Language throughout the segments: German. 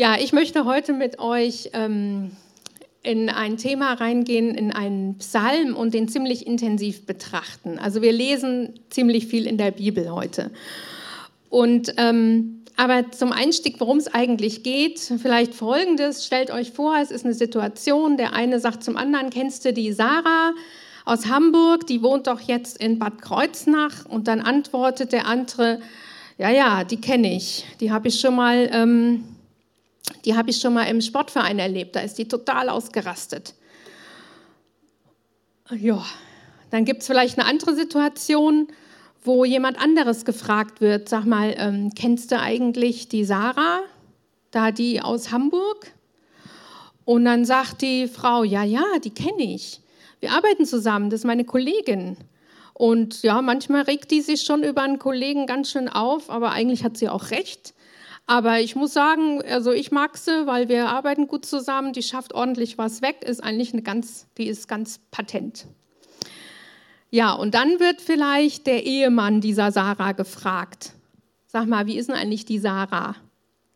Ja, ich möchte heute mit euch ähm, in ein Thema reingehen, in einen Psalm und den ziemlich intensiv betrachten. Also wir lesen ziemlich viel in der Bibel heute. Und ähm, aber zum Einstieg, worum es eigentlich geht, vielleicht Folgendes: Stellt euch vor, es ist eine Situation. Der eine sagt zum anderen: Kennst du die Sarah aus Hamburg? Die wohnt doch jetzt in Bad Kreuznach. Und dann antwortet der andere: Ja, ja, die kenne ich. Die habe ich schon mal. Ähm, die habe ich schon mal im Sportverein erlebt, da ist die total ausgerastet. Ja, dann gibt es vielleicht eine andere Situation, wo jemand anderes gefragt wird, sag mal, ähm, kennst du eigentlich die Sarah, da die aus Hamburg? Und dann sagt die Frau, ja, ja, die kenne ich. Wir arbeiten zusammen, das ist meine Kollegin. Und ja, manchmal regt die sich schon über einen Kollegen ganz schön auf, aber eigentlich hat sie auch recht. Aber ich muss sagen, also ich mag sie, weil wir arbeiten gut zusammen. Die schafft ordentlich was weg, ist eigentlich eine ganz, die ist ganz patent. Ja, und dann wird vielleicht der Ehemann dieser Sarah gefragt. Sag mal, wie ist denn eigentlich die Sarah?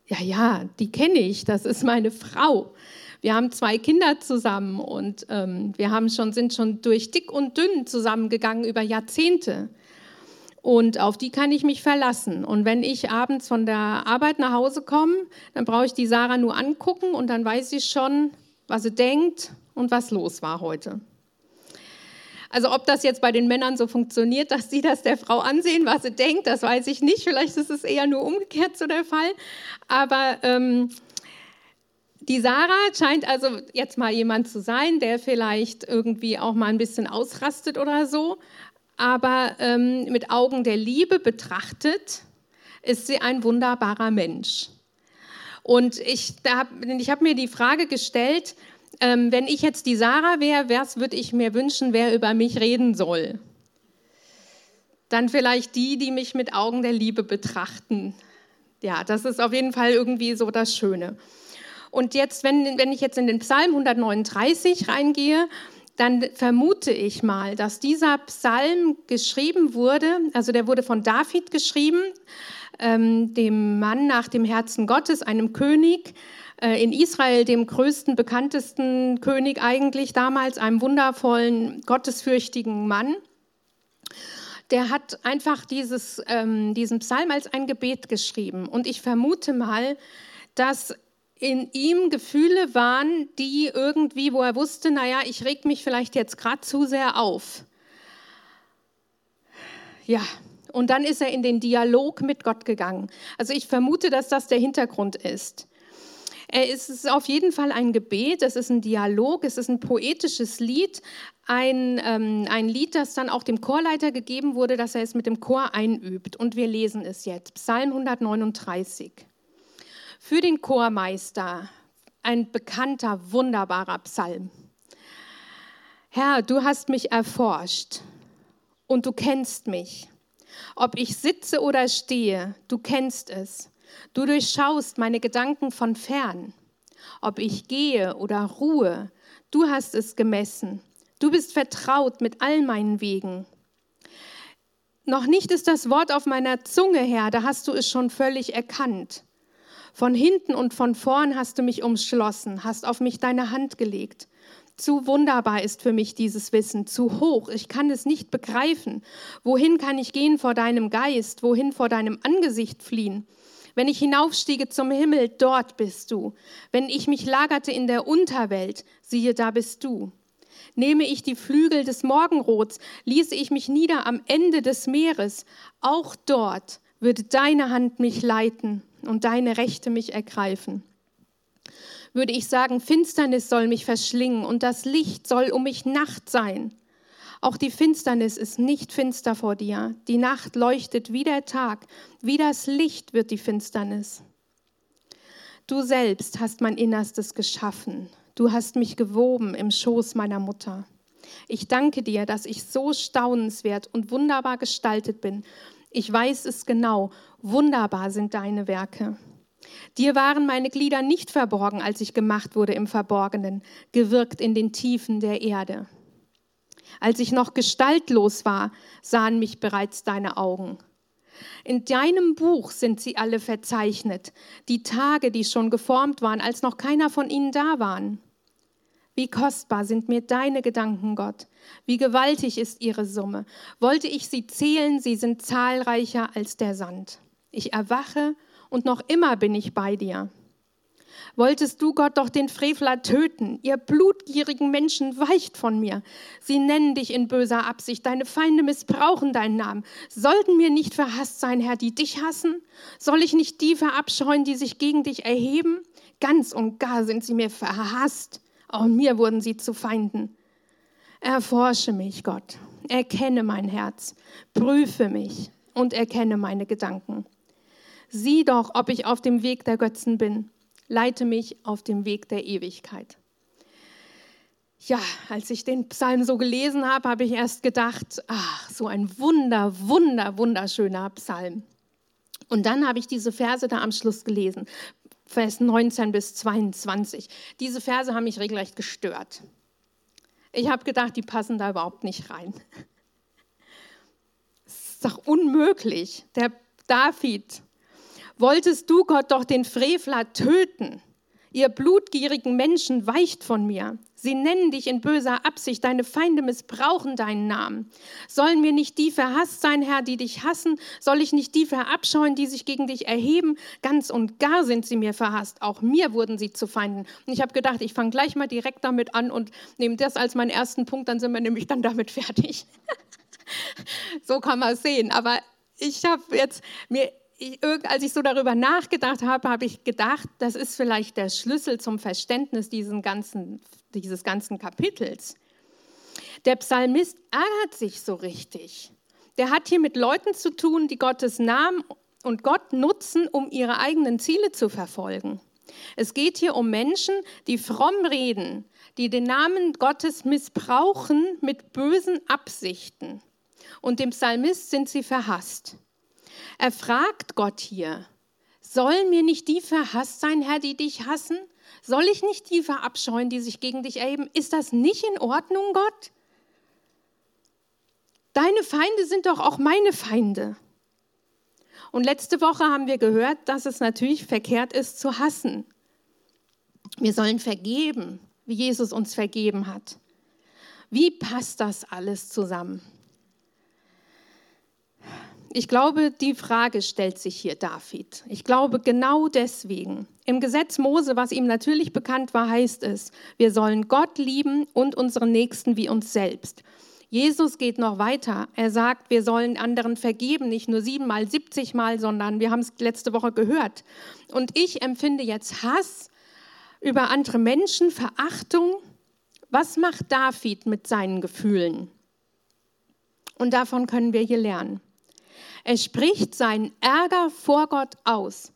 Ja, ja, die kenne ich, das ist meine Frau. Wir haben zwei Kinder zusammen und ähm, wir haben schon, sind schon durch dick und dünn zusammengegangen über Jahrzehnte und auf die kann ich mich verlassen. Und wenn ich abends von der Arbeit nach Hause komme, dann brauche ich die Sarah nur angucken und dann weiß ich schon, was sie denkt und was los war heute. Also ob das jetzt bei den Männern so funktioniert, dass sie das der Frau ansehen, was sie denkt, das weiß ich nicht. Vielleicht ist es eher nur umgekehrt so der Fall. Aber ähm, die Sarah scheint also jetzt mal jemand zu sein, der vielleicht irgendwie auch mal ein bisschen ausrastet oder so aber ähm, mit Augen der Liebe betrachtet, ist sie ein wunderbarer Mensch. Und ich, ich habe mir die Frage gestellt, ähm, wenn ich jetzt die Sarah wäre, was würde ich mir wünschen, wer über mich reden soll? Dann vielleicht die, die mich mit Augen der Liebe betrachten. Ja, das ist auf jeden Fall irgendwie so das Schöne. Und jetzt, wenn, wenn ich jetzt in den Psalm 139 reingehe, dann vermute ich mal, dass dieser Psalm geschrieben wurde, also der wurde von David geschrieben, ähm, dem Mann nach dem Herzen Gottes, einem König äh, in Israel, dem größten, bekanntesten König eigentlich damals, einem wundervollen, gottesfürchtigen Mann. Der hat einfach dieses, ähm, diesen Psalm als ein Gebet geschrieben. Und ich vermute mal, dass in ihm Gefühle waren, die irgendwie, wo er wusste, naja, ich reg mich vielleicht jetzt gerade zu sehr auf. Ja, und dann ist er in den Dialog mit Gott gegangen. Also ich vermute, dass das der Hintergrund ist. Es ist auf jeden Fall ein Gebet, es ist ein Dialog, es ist ein poetisches Lied, ein, ähm, ein Lied, das dann auch dem Chorleiter gegeben wurde, dass er es mit dem Chor einübt. Und wir lesen es jetzt, Psalm 139 für den Chormeister ein bekannter, wunderbarer Psalm. Herr, du hast mich erforscht und du kennst mich. Ob ich sitze oder stehe, du kennst es. Du durchschaust meine Gedanken von fern. Ob ich gehe oder ruhe, du hast es gemessen. Du bist vertraut mit all meinen Wegen. Noch nicht ist das Wort auf meiner Zunge, Herr, da hast du es schon völlig erkannt. Von hinten und von vorn hast du mich umschlossen, hast auf mich deine Hand gelegt. Zu wunderbar ist für mich dieses Wissen, zu hoch, ich kann es nicht begreifen. Wohin kann ich gehen vor deinem Geist, wohin vor deinem Angesicht fliehen? Wenn ich hinaufstiege zum Himmel, dort bist du. Wenn ich mich lagerte in der Unterwelt, siehe, da bist du. Nehme ich die Flügel des Morgenrots, ließe ich mich nieder am Ende des Meeres, auch dort würde deine Hand mich leiten und deine Rechte mich ergreifen. Würde ich sagen, Finsternis soll mich verschlingen und das Licht soll um mich Nacht sein. Auch die Finsternis ist nicht finster vor dir. Die Nacht leuchtet wie der Tag, wie das Licht wird die Finsternis. Du selbst hast mein Innerstes geschaffen. Du hast mich gewoben im Schoß meiner Mutter. Ich danke dir, dass ich so staunenswert und wunderbar gestaltet bin ich weiß es genau. Wunderbar sind deine Werke. Dir waren meine Glieder nicht verborgen, als ich gemacht wurde im Verborgenen, gewirkt in den Tiefen der Erde. Als ich noch gestaltlos war, sahen mich bereits deine Augen. In deinem Buch sind sie alle verzeichnet, die Tage, die schon geformt waren, als noch keiner von ihnen da waren. Wie kostbar sind mir deine Gedanken, Gott. Wie gewaltig ist ihre Summe. Wollte ich sie zählen, sie sind zahlreicher als der Sand. Ich erwache und noch immer bin ich bei dir. Wolltest du Gott doch den Frevler töten? Ihr blutgierigen Menschen weicht von mir. Sie nennen dich in böser Absicht. Deine Feinde missbrauchen deinen Namen. Sollten mir nicht verhasst sein, Herr, die dich hassen? Soll ich nicht die verabscheuen, die sich gegen dich erheben? Ganz und gar sind sie mir verhasst. Auch mir wurden sie zu Feinden. Erforsche mich, Gott. Erkenne mein Herz. Prüfe mich und erkenne meine Gedanken. Sieh doch, ob ich auf dem Weg der Götzen bin leite mich auf dem Weg der Ewigkeit. Ja, als ich den Psalm so gelesen habe, habe ich erst gedacht, ach, so ein wunder, wunder, wunderschöner Psalm. Und dann habe ich diese Verse da am Schluss gelesen, Vers 19 bis 22. Diese Verse haben mich regelrecht gestört. Ich habe gedacht, die passen da überhaupt nicht rein. Es ist doch unmöglich. Der David wolltest du Gott doch den Frevler töten. Ihr blutgierigen Menschen weicht von mir. Sie nennen dich in böser Absicht, deine Feinde missbrauchen deinen Namen. Sollen mir nicht die verhasst sein, Herr, die dich hassen? Soll ich nicht die verabscheuen, die sich gegen dich erheben? Ganz und gar sind sie mir verhasst. Auch mir wurden sie zu Feinden. Und ich habe gedacht, ich fange gleich mal direkt damit an und nehme das als meinen ersten Punkt, dann sind wir nämlich dann damit fertig. so kann man es sehen. Aber ich habe jetzt mir ich, als ich so darüber nachgedacht habe, habe ich gedacht, das ist vielleicht der Schlüssel zum Verständnis ganzen, dieses ganzen Kapitels. Der Psalmist ärgert sich so richtig. Der hat hier mit Leuten zu tun, die Gottes Namen und Gott nutzen, um ihre eigenen Ziele zu verfolgen. Es geht hier um Menschen, die fromm reden, die den Namen Gottes missbrauchen mit bösen Absichten. Und dem Psalmist sind sie verhasst. Er fragt Gott hier, sollen mir nicht die verhasst sein, Herr, die dich hassen? Soll ich nicht die verabscheuen, die sich gegen dich erheben? Ist das nicht in Ordnung, Gott? Deine Feinde sind doch auch meine Feinde. Und letzte Woche haben wir gehört, dass es natürlich verkehrt ist zu hassen. Wir sollen vergeben, wie Jesus uns vergeben hat. Wie passt das alles zusammen? Ich glaube, die Frage stellt sich hier David. Ich glaube genau deswegen. Im Gesetz Mose, was ihm natürlich bekannt war, heißt es, wir sollen Gott lieben und unseren Nächsten wie uns selbst. Jesus geht noch weiter. Er sagt, wir sollen anderen vergeben, nicht nur siebenmal, siebzigmal, sondern wir haben es letzte Woche gehört. Und ich empfinde jetzt Hass über andere Menschen, Verachtung. Was macht David mit seinen Gefühlen? Und davon können wir hier lernen. Er spricht seinen Ärger vor Gott aus.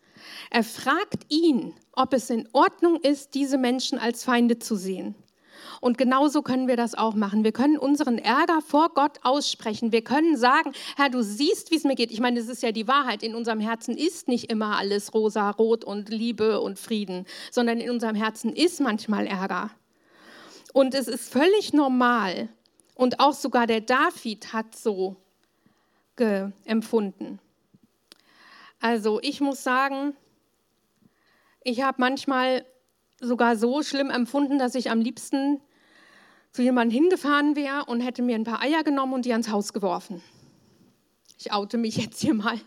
Er fragt ihn, ob es in Ordnung ist, diese Menschen als Feinde zu sehen. Und genauso können wir das auch machen. Wir können unseren Ärger vor Gott aussprechen. Wir können sagen, Herr, du siehst, wie es mir geht. Ich meine, das ist ja die Wahrheit. In unserem Herzen ist nicht immer alles rosa, rot und Liebe und Frieden, sondern in unserem Herzen ist manchmal Ärger. Und es ist völlig normal. Und auch sogar der David hat so empfunden. Also ich muss sagen, ich habe manchmal sogar so schlimm empfunden, dass ich am liebsten zu jemandem hingefahren wäre und hätte mir ein paar Eier genommen und die ans Haus geworfen. Ich oute mich jetzt hier mal.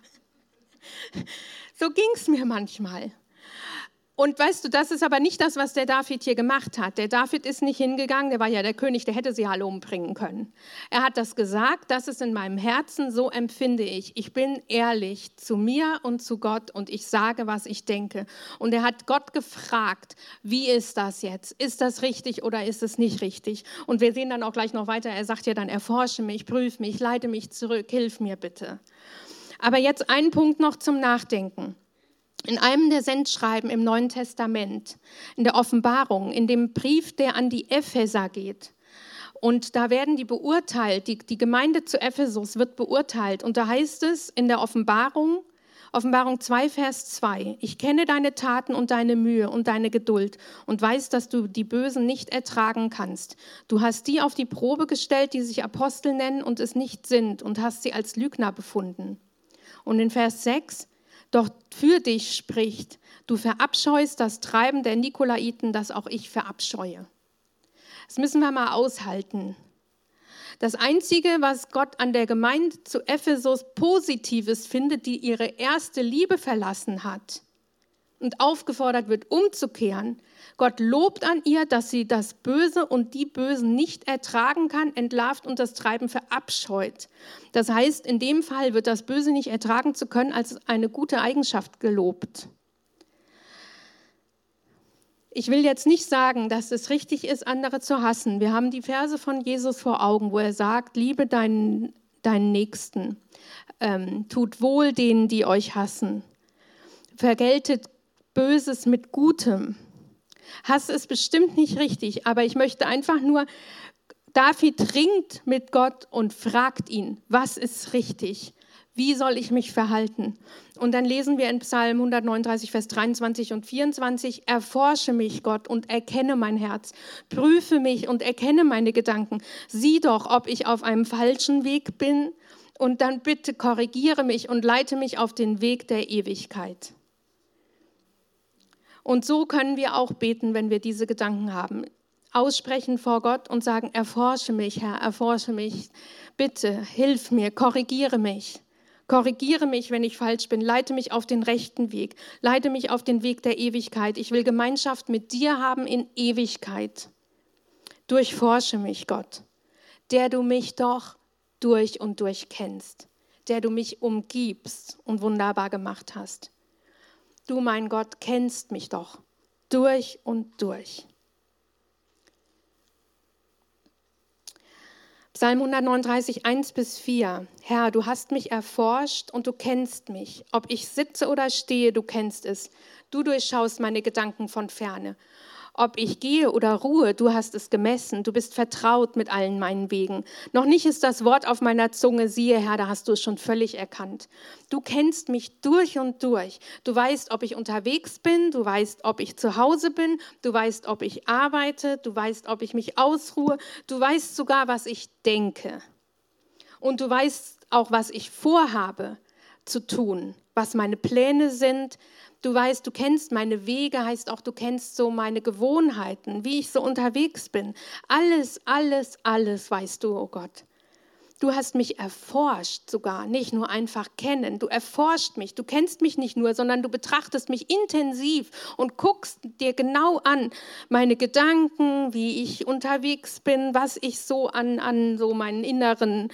So ging es mir manchmal. Und weißt du, das ist aber nicht das, was der David hier gemacht hat. Der David ist nicht hingegangen, der war ja der König, der hätte sie alle umbringen können. Er hat das gesagt, das ist in meinem Herzen, so empfinde ich. Ich bin ehrlich zu mir und zu Gott und ich sage, was ich denke. Und er hat Gott gefragt, wie ist das jetzt? Ist das richtig oder ist es nicht richtig? Und wir sehen dann auch gleich noch weiter, er sagt ja dann, erforsche mich, prüfe mich, leite mich zurück, hilf mir bitte. Aber jetzt ein Punkt noch zum Nachdenken. In einem der Sendschreiben im Neuen Testament, in der Offenbarung, in dem Brief, der an die Epheser geht, und da werden die beurteilt, die, die Gemeinde zu Ephesus wird beurteilt. Und da heißt es in der Offenbarung, Offenbarung 2, Vers 2, ich kenne deine Taten und deine Mühe und deine Geduld und weiß, dass du die Bösen nicht ertragen kannst. Du hast die auf die Probe gestellt, die sich Apostel nennen und es nicht sind und hast sie als Lügner befunden. Und in Vers 6, doch für dich spricht, du verabscheust das Treiben der Nikolaiten, das auch ich verabscheue. Das müssen wir mal aushalten. Das Einzige, was Gott an der Gemeinde zu Ephesus Positives findet, die ihre erste Liebe verlassen hat und aufgefordert wird, umzukehren, Gott lobt an ihr, dass sie das Böse und die Bösen nicht ertragen kann, entlarvt und das Treiben verabscheut. Das heißt, in dem Fall wird das Böse nicht ertragen zu können als eine gute Eigenschaft gelobt. Ich will jetzt nicht sagen, dass es richtig ist, andere zu hassen. Wir haben die Verse von Jesus vor Augen, wo er sagt, liebe deinen, deinen Nächsten, ähm, tut wohl denen, die euch hassen, vergeltet Böses mit Gutem. Hass ist bestimmt nicht richtig, aber ich möchte einfach nur, David ringt mit Gott und fragt ihn, was ist richtig? Wie soll ich mich verhalten? Und dann lesen wir in Psalm 139, Vers 23 und 24, erforsche mich, Gott, und erkenne mein Herz. Prüfe mich und erkenne meine Gedanken. Sieh doch, ob ich auf einem falschen Weg bin. Und dann bitte korrigiere mich und leite mich auf den Weg der Ewigkeit. Und so können wir auch beten, wenn wir diese Gedanken haben. Aussprechen vor Gott und sagen, erforsche mich, Herr, erforsche mich. Bitte, hilf mir, korrigiere mich. Korrigiere mich, wenn ich falsch bin. Leite mich auf den rechten Weg. Leite mich auf den Weg der Ewigkeit. Ich will Gemeinschaft mit dir haben in Ewigkeit. Durchforsche mich, Gott, der du mich doch durch und durch kennst, der du mich umgibst und wunderbar gemacht hast. Du, mein Gott, kennst mich doch durch und durch. Psalm 139, 1 bis 4. Herr, du hast mich erforscht und du kennst mich. Ob ich sitze oder stehe, du kennst es. Du durchschaust meine Gedanken von ferne. Ob ich gehe oder ruhe, du hast es gemessen, du bist vertraut mit allen meinen Wegen. Noch nicht ist das Wort auf meiner Zunge, siehe Herr, da hast du es schon völlig erkannt. Du kennst mich durch und durch. Du weißt, ob ich unterwegs bin, du weißt, ob ich zu Hause bin, du weißt, ob ich arbeite, du weißt, ob ich mich ausruhe, du weißt sogar, was ich denke. Und du weißt auch, was ich vorhabe zu tun, was meine Pläne sind, Du weißt, du kennst meine Wege, heißt auch, du kennst so meine Gewohnheiten, wie ich so unterwegs bin. Alles, alles, alles weißt du, oh Gott. Du hast mich erforscht sogar, nicht nur einfach kennen. Du erforscht mich. Du kennst mich nicht nur, sondern du betrachtest mich intensiv und guckst dir genau an meine Gedanken, wie ich unterwegs bin, was ich so an, an so meinen inneren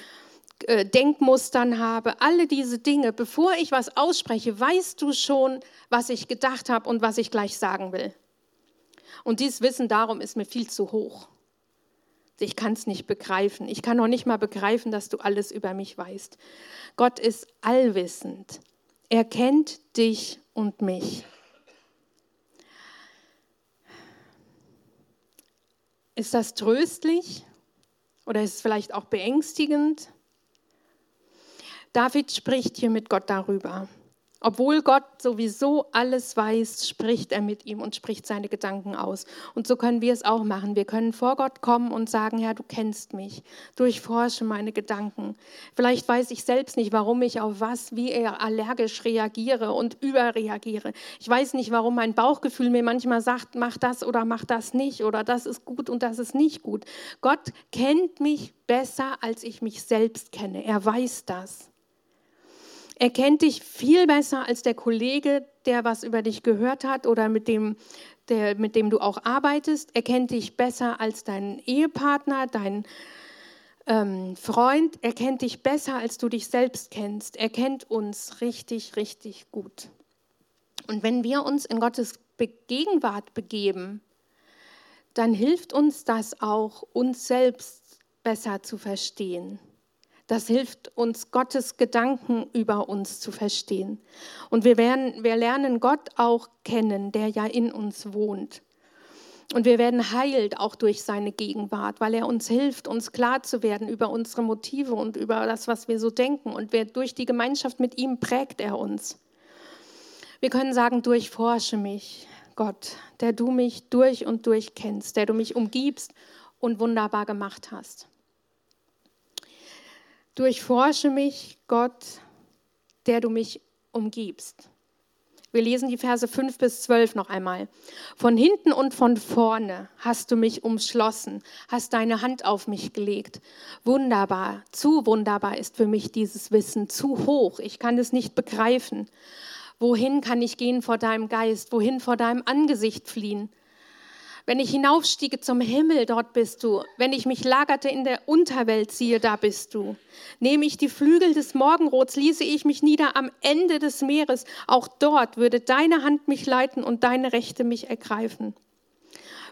äh, Denkmustern habe, alle diese Dinge, bevor ich was ausspreche, weißt du schon, was ich gedacht habe und was ich gleich sagen will. Und dieses Wissen darum ist mir viel zu hoch. Ich kann es nicht begreifen. Ich kann noch nicht mal begreifen, dass du alles über mich weißt. Gott ist allwissend. Er kennt dich und mich. Ist das tröstlich oder ist es vielleicht auch beängstigend? David spricht hier mit Gott darüber. Obwohl Gott sowieso alles weiß, spricht er mit ihm und spricht seine Gedanken aus. Und so können wir es auch machen. Wir können vor Gott kommen und sagen, Herr, du kennst mich. Durchforsche meine Gedanken. Vielleicht weiß ich selbst nicht, warum ich auf was, wie er allergisch reagiere und überreagiere. Ich weiß nicht, warum mein Bauchgefühl mir manchmal sagt, mach das oder mach das nicht oder das ist gut und das ist nicht gut. Gott kennt mich besser, als ich mich selbst kenne. Er weiß das. Er kennt dich viel besser als der Kollege, der was über dich gehört hat oder mit dem, der, mit dem du auch arbeitest. Er kennt dich besser als dein Ehepartner, dein ähm, Freund. Er kennt dich besser, als du dich selbst kennst. Er kennt uns richtig, richtig gut. Und wenn wir uns in Gottes Gegenwart begeben, dann hilft uns das auch, uns selbst besser zu verstehen. Das hilft uns, Gottes Gedanken über uns zu verstehen. Und wir, werden, wir lernen Gott auch kennen, der ja in uns wohnt. Und wir werden heilt auch durch seine Gegenwart, weil er uns hilft, uns klar zu werden über unsere Motive und über das, was wir so denken. Und wir, durch die Gemeinschaft mit ihm prägt er uns. Wir können sagen, durchforsche mich, Gott, der du mich durch und durch kennst, der du mich umgibst und wunderbar gemacht hast. Durchforsche mich, Gott, der du mich umgibst. Wir lesen die Verse 5 bis 12 noch einmal. Von hinten und von vorne hast du mich umschlossen, hast deine Hand auf mich gelegt. Wunderbar, zu wunderbar ist für mich dieses Wissen, zu hoch, ich kann es nicht begreifen. Wohin kann ich gehen vor deinem Geist? Wohin vor deinem Angesicht fliehen? Wenn ich hinaufstiege zum Himmel, dort bist du. Wenn ich mich lagerte in der Unterwelt, siehe, da bist du. Nehme ich die Flügel des Morgenrots, ließe ich mich nieder am Ende des Meeres. Auch dort würde deine Hand mich leiten und deine Rechte mich ergreifen.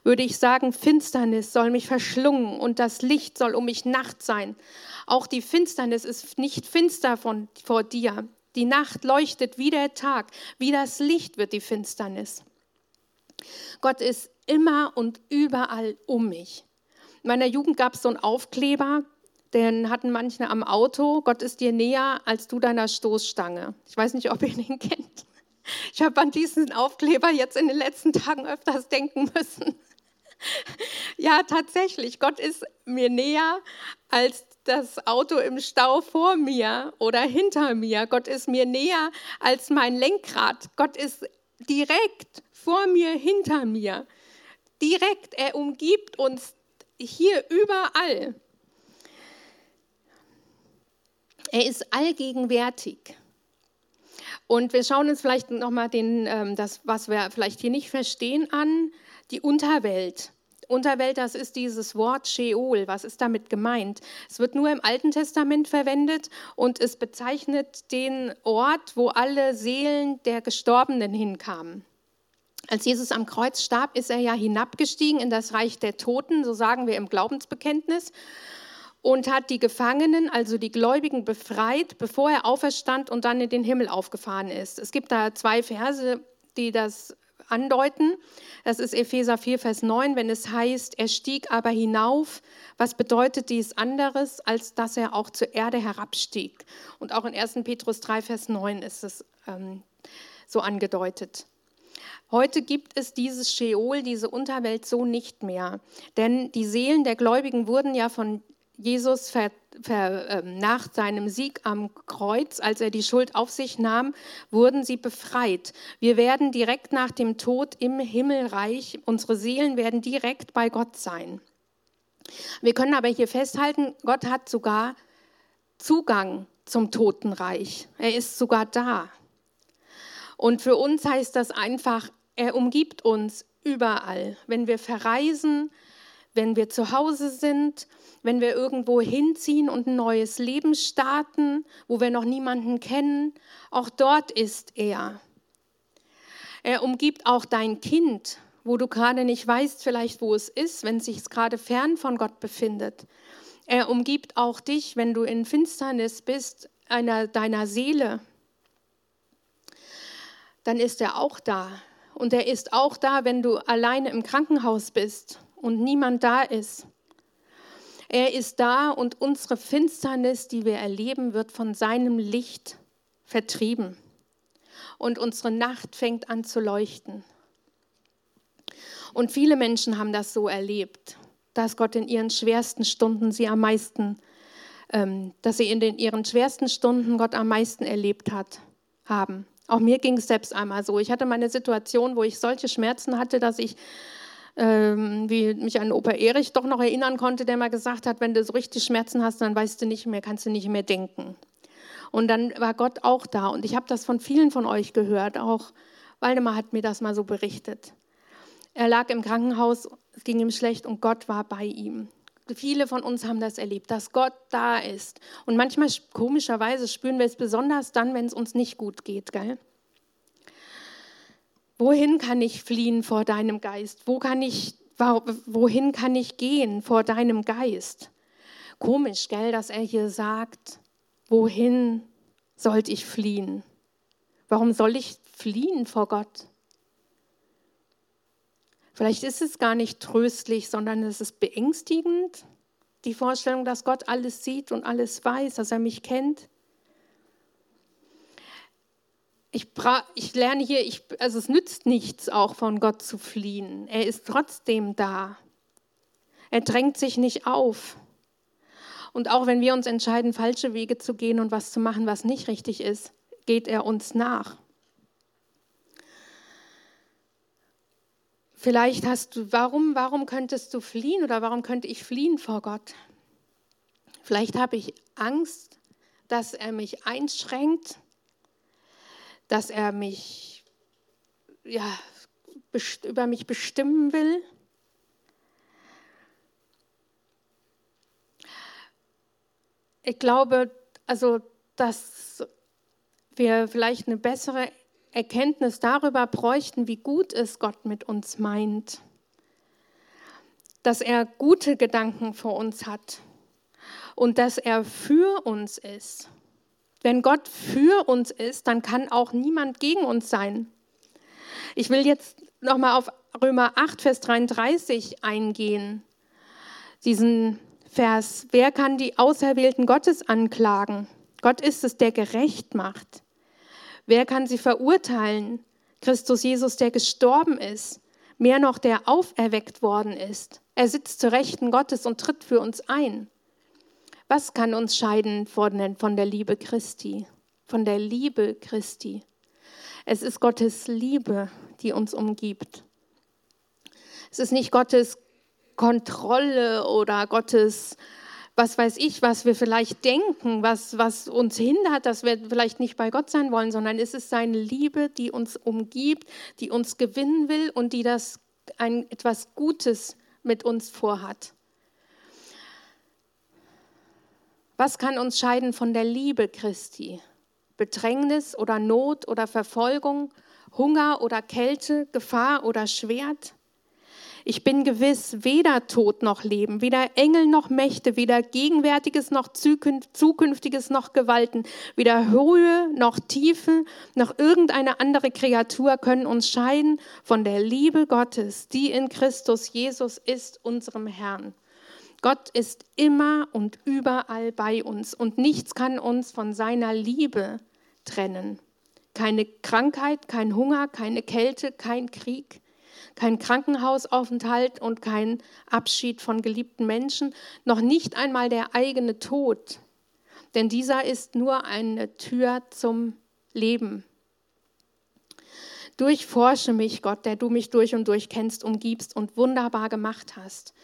Würde ich sagen, Finsternis soll mich verschlungen und das Licht soll um mich Nacht sein. Auch die Finsternis ist nicht finster von, vor dir. Die Nacht leuchtet wie der Tag, wie das Licht wird die Finsternis. Gott ist immer und überall um mich. In meiner Jugend gab es so einen Aufkleber, den hatten manche am Auto. Gott ist dir näher als du deiner Stoßstange. Ich weiß nicht, ob ihr den kennt. Ich habe an diesen Aufkleber jetzt in den letzten Tagen öfters denken müssen. Ja, tatsächlich, Gott ist mir näher als das Auto im Stau vor mir oder hinter mir. Gott ist mir näher als mein Lenkrad. Gott ist direkt vor mir, hinter mir direkt, er umgibt uns hier überall. Er ist allgegenwärtig. Und wir schauen uns vielleicht nochmal ähm, das, was wir vielleicht hier nicht verstehen, an, die Unterwelt. Unterwelt, das ist dieses Wort Sheol. Was ist damit gemeint? Es wird nur im Alten Testament verwendet und es bezeichnet den Ort, wo alle Seelen der Gestorbenen hinkamen. Als Jesus am Kreuz starb, ist er ja hinabgestiegen in das Reich der Toten, so sagen wir im Glaubensbekenntnis, und hat die Gefangenen, also die Gläubigen, befreit, bevor er auferstand und dann in den Himmel aufgefahren ist. Es gibt da zwei Verse, die das andeuten. Das ist Epheser 4, Vers 9, wenn es heißt, er stieg aber hinauf. Was bedeutet dies anderes, als dass er auch zur Erde herabstieg? Und auch in 1. Petrus 3, Vers 9 ist es ähm, so angedeutet. Heute gibt es dieses Sheol, diese Unterwelt so nicht mehr. Denn die Seelen der Gläubigen wurden ja von Jesus ver, nach seinem Sieg am Kreuz, als er die Schuld auf sich nahm, wurden sie befreit. Wir werden direkt nach dem Tod im Himmelreich, unsere Seelen werden direkt bei Gott sein. Wir können aber hier festhalten, Gott hat sogar Zugang zum Totenreich. Er ist sogar da. Und für uns heißt das einfach, er umgibt uns überall. Wenn wir verreisen, wenn wir zu Hause sind, wenn wir irgendwo hinziehen und ein neues Leben starten, wo wir noch niemanden kennen, auch dort ist er. Er umgibt auch dein Kind, wo du gerade nicht weißt, vielleicht wo es ist, wenn es sich gerade fern von Gott befindet. Er umgibt auch dich, wenn du in Finsternis bist, einer deiner Seele, dann ist er auch da. Und er ist auch da, wenn du alleine im Krankenhaus bist und niemand da ist. Er ist da und unsere Finsternis, die wir erleben, wird von seinem Licht vertrieben. Und unsere Nacht fängt an zu leuchten. Und viele Menschen haben das so erlebt, dass Gott in ihren schwersten Stunden sie am meisten, ähm, dass sie in den, ihren schwersten Stunden Gott am meisten erlebt hat, haben. Auch mir ging es selbst einmal so. Ich hatte meine Situation, wo ich solche Schmerzen hatte, dass ich ähm, wie mich an Opa Erich doch noch erinnern konnte, der mal gesagt hat, wenn du so richtig Schmerzen hast, dann weißt du nicht mehr, kannst du nicht mehr denken. Und dann war Gott auch da. Und ich habe das von vielen von euch gehört. Auch Waldemar hat mir das mal so berichtet. Er lag im Krankenhaus, es ging ihm schlecht und Gott war bei ihm. Viele von uns haben das erlebt, dass Gott da ist. Und manchmal, komischerweise, spüren wir es besonders dann, wenn es uns nicht gut geht. Gell? Wohin kann ich fliehen vor deinem Geist? Wo kann ich, wohin kann ich gehen vor deinem Geist? Komisch, gell, dass er hier sagt, wohin sollte ich fliehen? Warum soll ich fliehen vor Gott? Vielleicht ist es gar nicht tröstlich, sondern es ist beängstigend, die Vorstellung, dass Gott alles sieht und alles weiß, dass er mich kennt. Ich, ich lerne hier, ich, also es nützt nichts, auch von Gott zu fliehen. Er ist trotzdem da. Er drängt sich nicht auf. Und auch wenn wir uns entscheiden, falsche Wege zu gehen und was zu machen, was nicht richtig ist, geht er uns nach. Vielleicht hast du, warum, warum könntest du fliehen oder warum könnte ich fliehen vor Gott? Vielleicht habe ich Angst, dass er mich einschränkt, dass er mich ja, über mich bestimmen will. Ich glaube, also, dass wir vielleicht eine bessere Erkenntnis darüber bräuchten, wie gut es Gott mit uns meint, dass er gute Gedanken vor uns hat und dass er für uns ist. Wenn Gott für uns ist, dann kann auch niemand gegen uns sein. Ich will jetzt nochmal auf Römer 8, Vers 33 eingehen. Diesen Vers, wer kann die Auserwählten Gottes anklagen? Gott ist es, der gerecht macht. Wer kann sie verurteilen? Christus Jesus, der gestorben ist, mehr noch, der auferweckt worden ist. Er sitzt zur Rechten Gottes und tritt für uns ein. Was kann uns scheiden von, der Liebe Christi? Von der Liebe Christi. Es ist Gottes Liebe, die uns umgibt. Es ist nicht Gottes Kontrolle oder Gottes, was weiß ich, was wir vielleicht denken, was, was uns hindert, dass wir vielleicht nicht bei Gott sein wollen, sondern es ist seine Liebe, die uns umgibt, die uns gewinnen will und die das ein, etwas Gutes mit uns vorhat. Was kann uns scheiden von der Liebe Christi? Bedrängnis oder Not oder Verfolgung, Hunger oder Kälte, Gefahr oder Schwert? Ich bin gewiss, weder Tod noch Leben, weder Engel noch Mächte, weder Gegenwärtiges noch Zukünftiges noch Gewalten, weder Höhe noch Tiefe noch irgendeine andere Kreatur können uns scheiden von der Liebe Gottes, die in Christus Jesus ist, unserem Herrn. Gott ist immer und überall bei uns und nichts kann uns von seiner Liebe trennen. Keine Krankheit, kein Hunger, keine Kälte, kein Krieg kein Krankenhausaufenthalt und kein Abschied von geliebten Menschen, noch nicht einmal der eigene Tod, denn dieser ist nur eine Tür zum Leben. Durchforsche mich, Gott, der du mich durch und durch kennst, umgibst und wunderbar gemacht hast.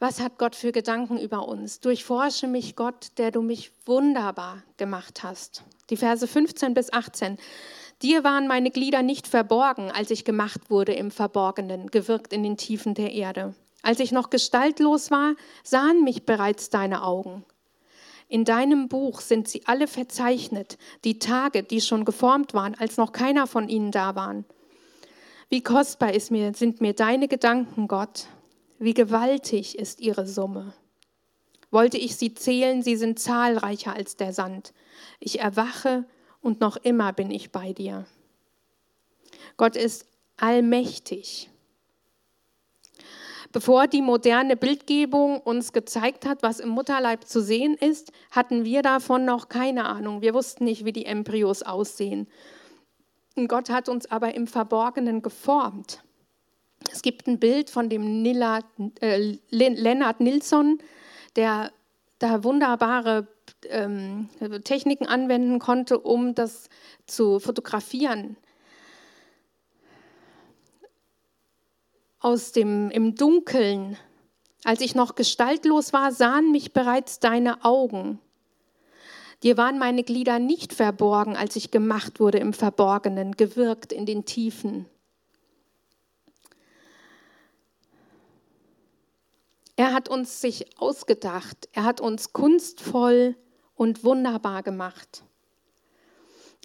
Was hat Gott für Gedanken über uns? Durchforsche mich, Gott, der du mich wunderbar gemacht hast. Die Verse 15 bis 18. Dir waren meine Glieder nicht verborgen, als ich gemacht wurde im Verborgenen, gewirkt in den Tiefen der Erde. Als ich noch gestaltlos war, sahen mich bereits deine Augen. In deinem Buch sind sie alle verzeichnet, die Tage, die schon geformt waren, als noch keiner von ihnen da waren. Wie kostbar ist mir, sind mir deine Gedanken, Gott. Wie gewaltig ist ihre Summe. Wollte ich sie zählen, sie sind zahlreicher als der Sand. Ich erwache und noch immer bin ich bei dir. Gott ist allmächtig. Bevor die moderne Bildgebung uns gezeigt hat, was im Mutterleib zu sehen ist, hatten wir davon noch keine Ahnung. Wir wussten nicht, wie die Embryos aussehen. Gott hat uns aber im Verborgenen geformt. Es gibt ein Bild von dem Nilla, äh, Lennart Nilsson, der da wunderbare ähm, Techniken anwenden konnte, um das zu fotografieren. Aus dem im Dunkeln, als ich noch gestaltlos war, sahen mich bereits deine Augen. Dir waren meine Glieder nicht verborgen, als ich gemacht wurde im Verborgenen, gewirkt in den Tiefen. Er hat uns sich ausgedacht, er hat uns kunstvoll und wunderbar gemacht.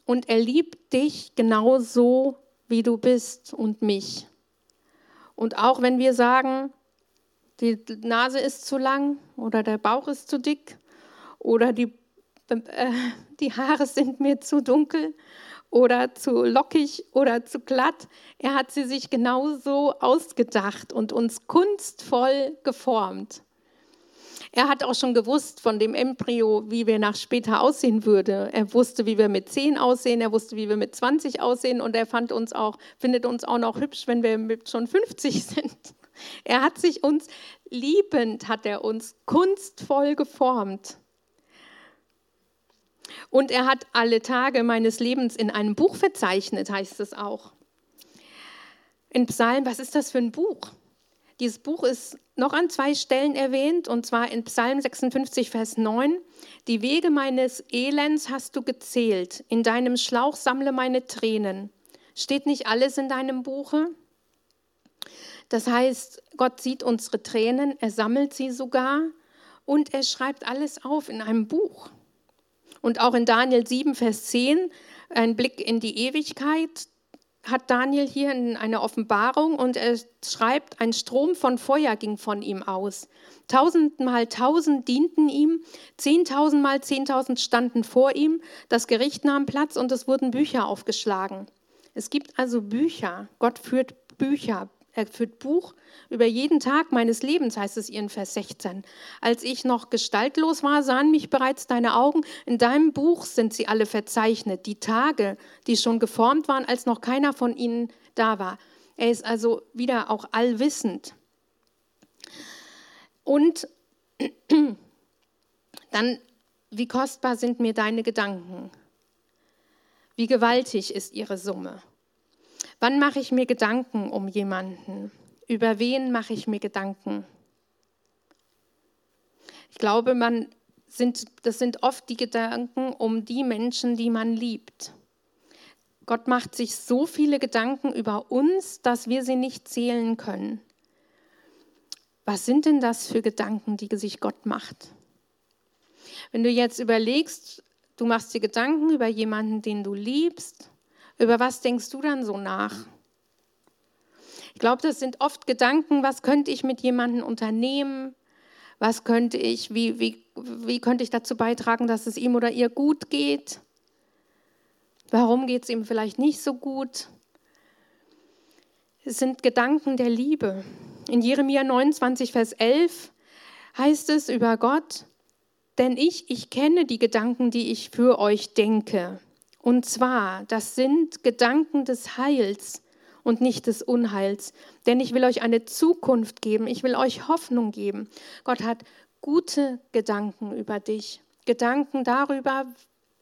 Und er liebt dich genauso, wie du bist und mich. Und auch wenn wir sagen, die Nase ist zu lang oder der Bauch ist zu dick oder die, äh, die Haare sind mir zu dunkel oder zu lockig oder zu glatt. Er hat sie sich genauso ausgedacht und uns kunstvoll geformt. Er hat auch schon gewusst von dem Embryo, wie wir nach später aussehen würde. Er wusste, wie wir mit 10 aussehen, er wusste, wie wir mit 20 aussehen und er fand uns auch, findet uns auch noch hübsch, wenn wir schon 50 sind. Er hat sich uns liebend, hat er uns kunstvoll geformt. Und er hat alle Tage meines Lebens in einem Buch verzeichnet, heißt es auch. In Psalm, was ist das für ein Buch? Dieses Buch ist noch an zwei Stellen erwähnt, und zwar in Psalm 56, Vers 9. Die Wege meines Elends hast du gezählt, in deinem Schlauch sammle meine Tränen. Steht nicht alles in deinem Buche? Das heißt, Gott sieht unsere Tränen, er sammelt sie sogar und er schreibt alles auf in einem Buch. Und auch in Daniel 7, Vers 10, ein Blick in die Ewigkeit, hat Daniel hier eine Offenbarung und er schreibt, ein Strom von Feuer ging von ihm aus. Tausendmal tausend dienten ihm, zehntausendmal zehntausend standen vor ihm, das Gericht nahm Platz und es wurden Bücher aufgeschlagen. Es gibt also Bücher, Gott führt Bücher, er führt Buch über jeden Tag meines Lebens, heißt es in Vers 16. Als ich noch gestaltlos war, sahen mich bereits deine Augen. In deinem Buch sind sie alle verzeichnet. Die Tage, die schon geformt waren, als noch keiner von ihnen da war. Er ist also wieder auch allwissend. Und dann, wie kostbar sind mir deine Gedanken? Wie gewaltig ist ihre Summe? Wann mache ich mir Gedanken um jemanden? Über wen mache ich mir Gedanken? Ich glaube, man sind, das sind oft die Gedanken um die Menschen, die man liebt. Gott macht sich so viele Gedanken über uns, dass wir sie nicht zählen können. Was sind denn das für Gedanken, die sich Gott macht? Wenn du jetzt überlegst, du machst dir Gedanken über jemanden, den du liebst, über was denkst du dann so nach? Ich glaube, das sind oft Gedanken, was könnte ich mit jemandem unternehmen? Was könnte ich, wie, wie, wie könnte ich dazu beitragen, dass es ihm oder ihr gut geht? Warum geht es ihm vielleicht nicht so gut? Es sind Gedanken der Liebe. In Jeremia 29, Vers 11 heißt es über Gott, denn ich, ich kenne die Gedanken, die ich für euch denke, und zwar, das sind Gedanken des Heils und nicht des Unheils. Denn ich will euch eine Zukunft geben, ich will euch Hoffnung geben. Gott hat gute Gedanken über dich, Gedanken darüber,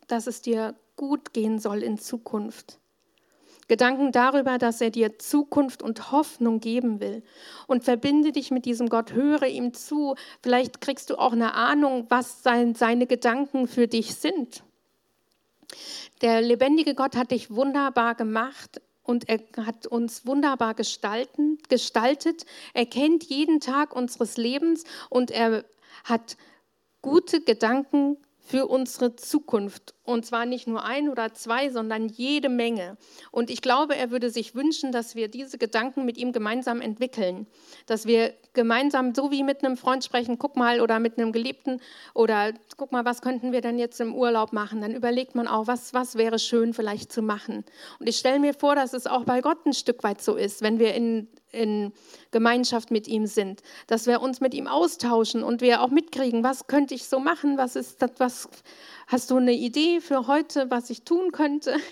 dass es dir gut gehen soll in Zukunft. Gedanken darüber, dass er dir Zukunft und Hoffnung geben will. Und verbinde dich mit diesem Gott, höre ihm zu. Vielleicht kriegst du auch eine Ahnung, was seine Gedanken für dich sind. Der lebendige Gott hat dich wunderbar gemacht und er hat uns wunderbar gestalten, gestaltet. Er kennt jeden Tag unseres Lebens und er hat gute Gedanken für unsere Zukunft. Und zwar nicht nur ein oder zwei, sondern jede Menge. Und ich glaube, er würde sich wünschen, dass wir diese Gedanken mit ihm gemeinsam entwickeln. Dass wir gemeinsam, so wie mit einem Freund sprechen, guck mal, oder mit einem Geliebten, oder guck mal, was könnten wir denn jetzt im Urlaub machen? Dann überlegt man auch, was, was wäre schön vielleicht zu machen. Und ich stelle mir vor, dass es auch bei Gott ein Stück weit so ist, wenn wir in in Gemeinschaft mit ihm sind, dass wir uns mit ihm austauschen und wir auch mitkriegen, was könnte ich so machen, was ist das, was hast du eine Idee für heute, was ich tun könnte?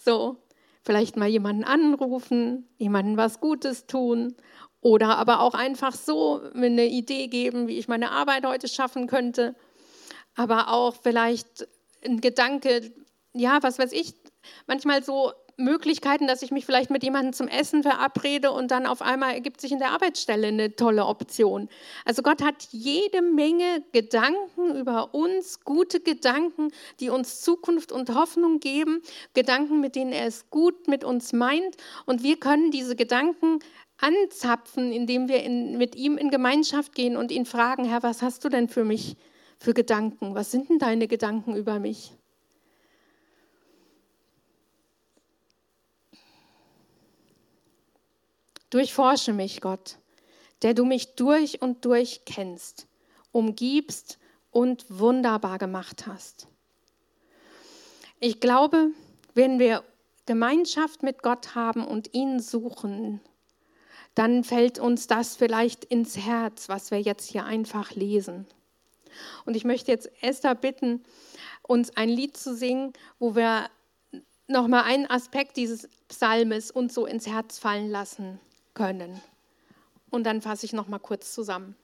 So, vielleicht mal jemanden anrufen, jemanden was Gutes tun oder aber auch einfach so mir eine Idee geben, wie ich meine Arbeit heute schaffen könnte, aber auch vielleicht ein Gedanke, ja, was weiß ich, manchmal so Möglichkeiten, dass ich mich vielleicht mit jemandem zum Essen verabrede und dann auf einmal ergibt sich in der Arbeitsstelle eine tolle Option. Also Gott hat jede Menge Gedanken über uns, gute Gedanken, die uns Zukunft und Hoffnung geben, Gedanken, mit denen er es gut mit uns meint und wir können diese Gedanken anzapfen, indem wir in, mit ihm in Gemeinschaft gehen und ihn fragen, Herr, was hast du denn für mich für Gedanken? Was sind denn deine Gedanken über mich? Durchforsche mich, Gott, der du mich durch und durch kennst, umgibst und wunderbar gemacht hast. Ich glaube, wenn wir Gemeinschaft mit Gott haben und ihn suchen, dann fällt uns das vielleicht ins Herz, was wir jetzt hier einfach lesen. Und ich möchte jetzt Esther bitten, uns ein Lied zu singen, wo wir nochmal einen Aspekt dieses Psalmes uns so ins Herz fallen lassen können. Und dann fasse ich noch mal kurz zusammen.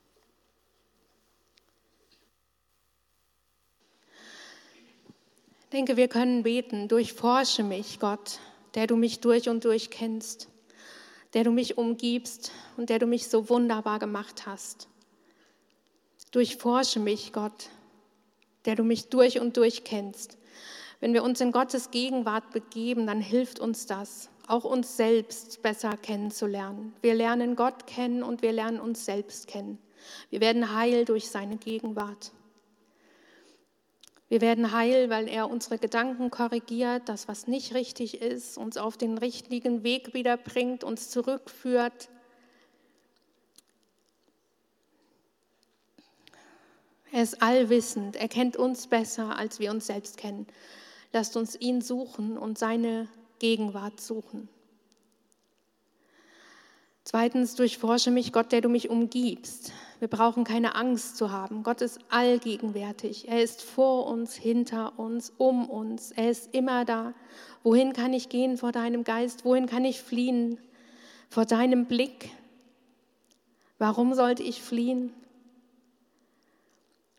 denke, wir können beten, durchforsche mich, Gott, der du mich durch und durch kennst, der du mich umgibst und der du mich so wunderbar gemacht hast. Durchforsche mich, Gott, der du mich durch und durch kennst. Wenn wir uns in Gottes Gegenwart begeben, dann hilft uns das, auch uns selbst besser kennenzulernen. Wir lernen Gott kennen und wir lernen uns selbst kennen. Wir werden heil durch seine Gegenwart. Wir werden heil, weil er unsere Gedanken korrigiert, das, was nicht richtig ist, uns auf den richtigen Weg wiederbringt, uns zurückführt. Er ist allwissend, er kennt uns besser, als wir uns selbst kennen. Lasst uns ihn suchen und seine Gegenwart suchen. Zweitens, durchforsche mich, Gott, der du mich umgibst. Wir brauchen keine Angst zu haben. Gott ist allgegenwärtig. Er ist vor uns, hinter uns, um uns. Er ist immer da. Wohin kann ich gehen vor deinem Geist? Wohin kann ich fliehen vor deinem Blick? Warum sollte ich fliehen?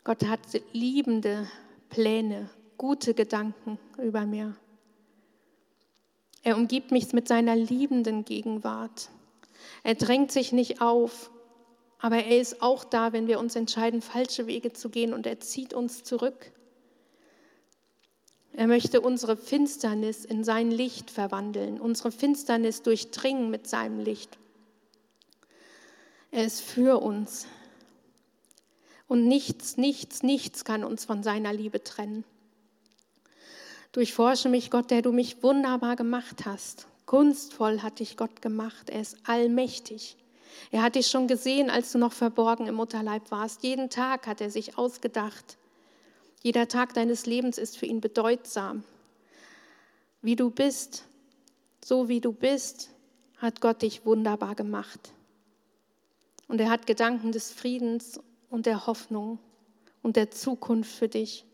Gott hat liebende Pläne, gute Gedanken über mir. Er umgibt mich mit seiner liebenden Gegenwart. Er drängt sich nicht auf, aber er ist auch da, wenn wir uns entscheiden, falsche Wege zu gehen und er zieht uns zurück. Er möchte unsere Finsternis in sein Licht verwandeln, unsere Finsternis durchdringen mit seinem Licht. Er ist für uns. Und nichts, nichts, nichts kann uns von seiner Liebe trennen. Durchforsche mich, Gott, der du mich wunderbar gemacht hast. Kunstvoll hat dich Gott gemacht. Er ist allmächtig. Er hat dich schon gesehen, als du noch verborgen im Mutterleib warst. Jeden Tag hat er sich ausgedacht. Jeder Tag deines Lebens ist für ihn bedeutsam. Wie du bist, so wie du bist, hat Gott dich wunderbar gemacht. Und er hat Gedanken des Friedens und der Hoffnung und der Zukunft für dich.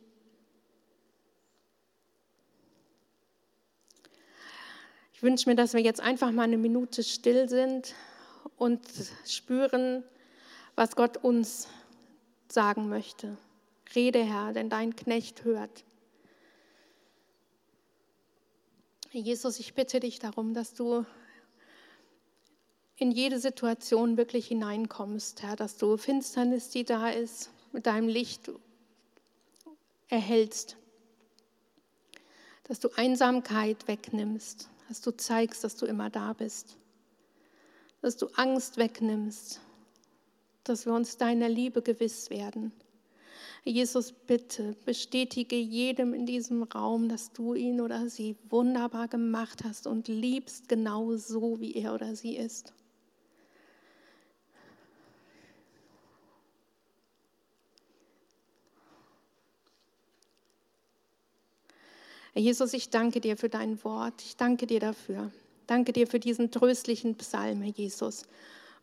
Ich wünsche mir, dass wir jetzt einfach mal eine Minute still sind und spüren, was Gott uns sagen möchte. Rede, Herr, denn dein Knecht hört. Jesus, ich bitte dich darum, dass du in jede Situation wirklich hineinkommst, Herr, dass du Finsternis, die da ist, mit deinem Licht erhältst, dass du Einsamkeit wegnimmst, dass du zeigst, dass du immer da bist, dass du Angst wegnimmst, dass wir uns deiner Liebe gewiss werden. Jesus, bitte bestätige jedem in diesem Raum, dass du ihn oder sie wunderbar gemacht hast und liebst genau so, wie er oder sie ist. Jesus, ich danke dir für dein Wort. Ich danke dir dafür. Danke dir für diesen tröstlichen Psalm, Herr Jesus.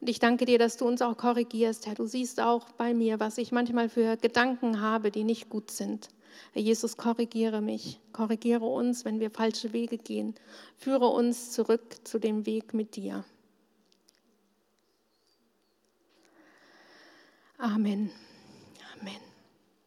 Und ich danke dir, dass du uns auch korrigierst, Herr. Du siehst auch bei mir, was ich manchmal für Gedanken habe, die nicht gut sind. Herr Jesus, korrigiere mich, korrigiere uns, wenn wir falsche Wege gehen. Führe uns zurück zu dem Weg mit dir. Amen. Amen.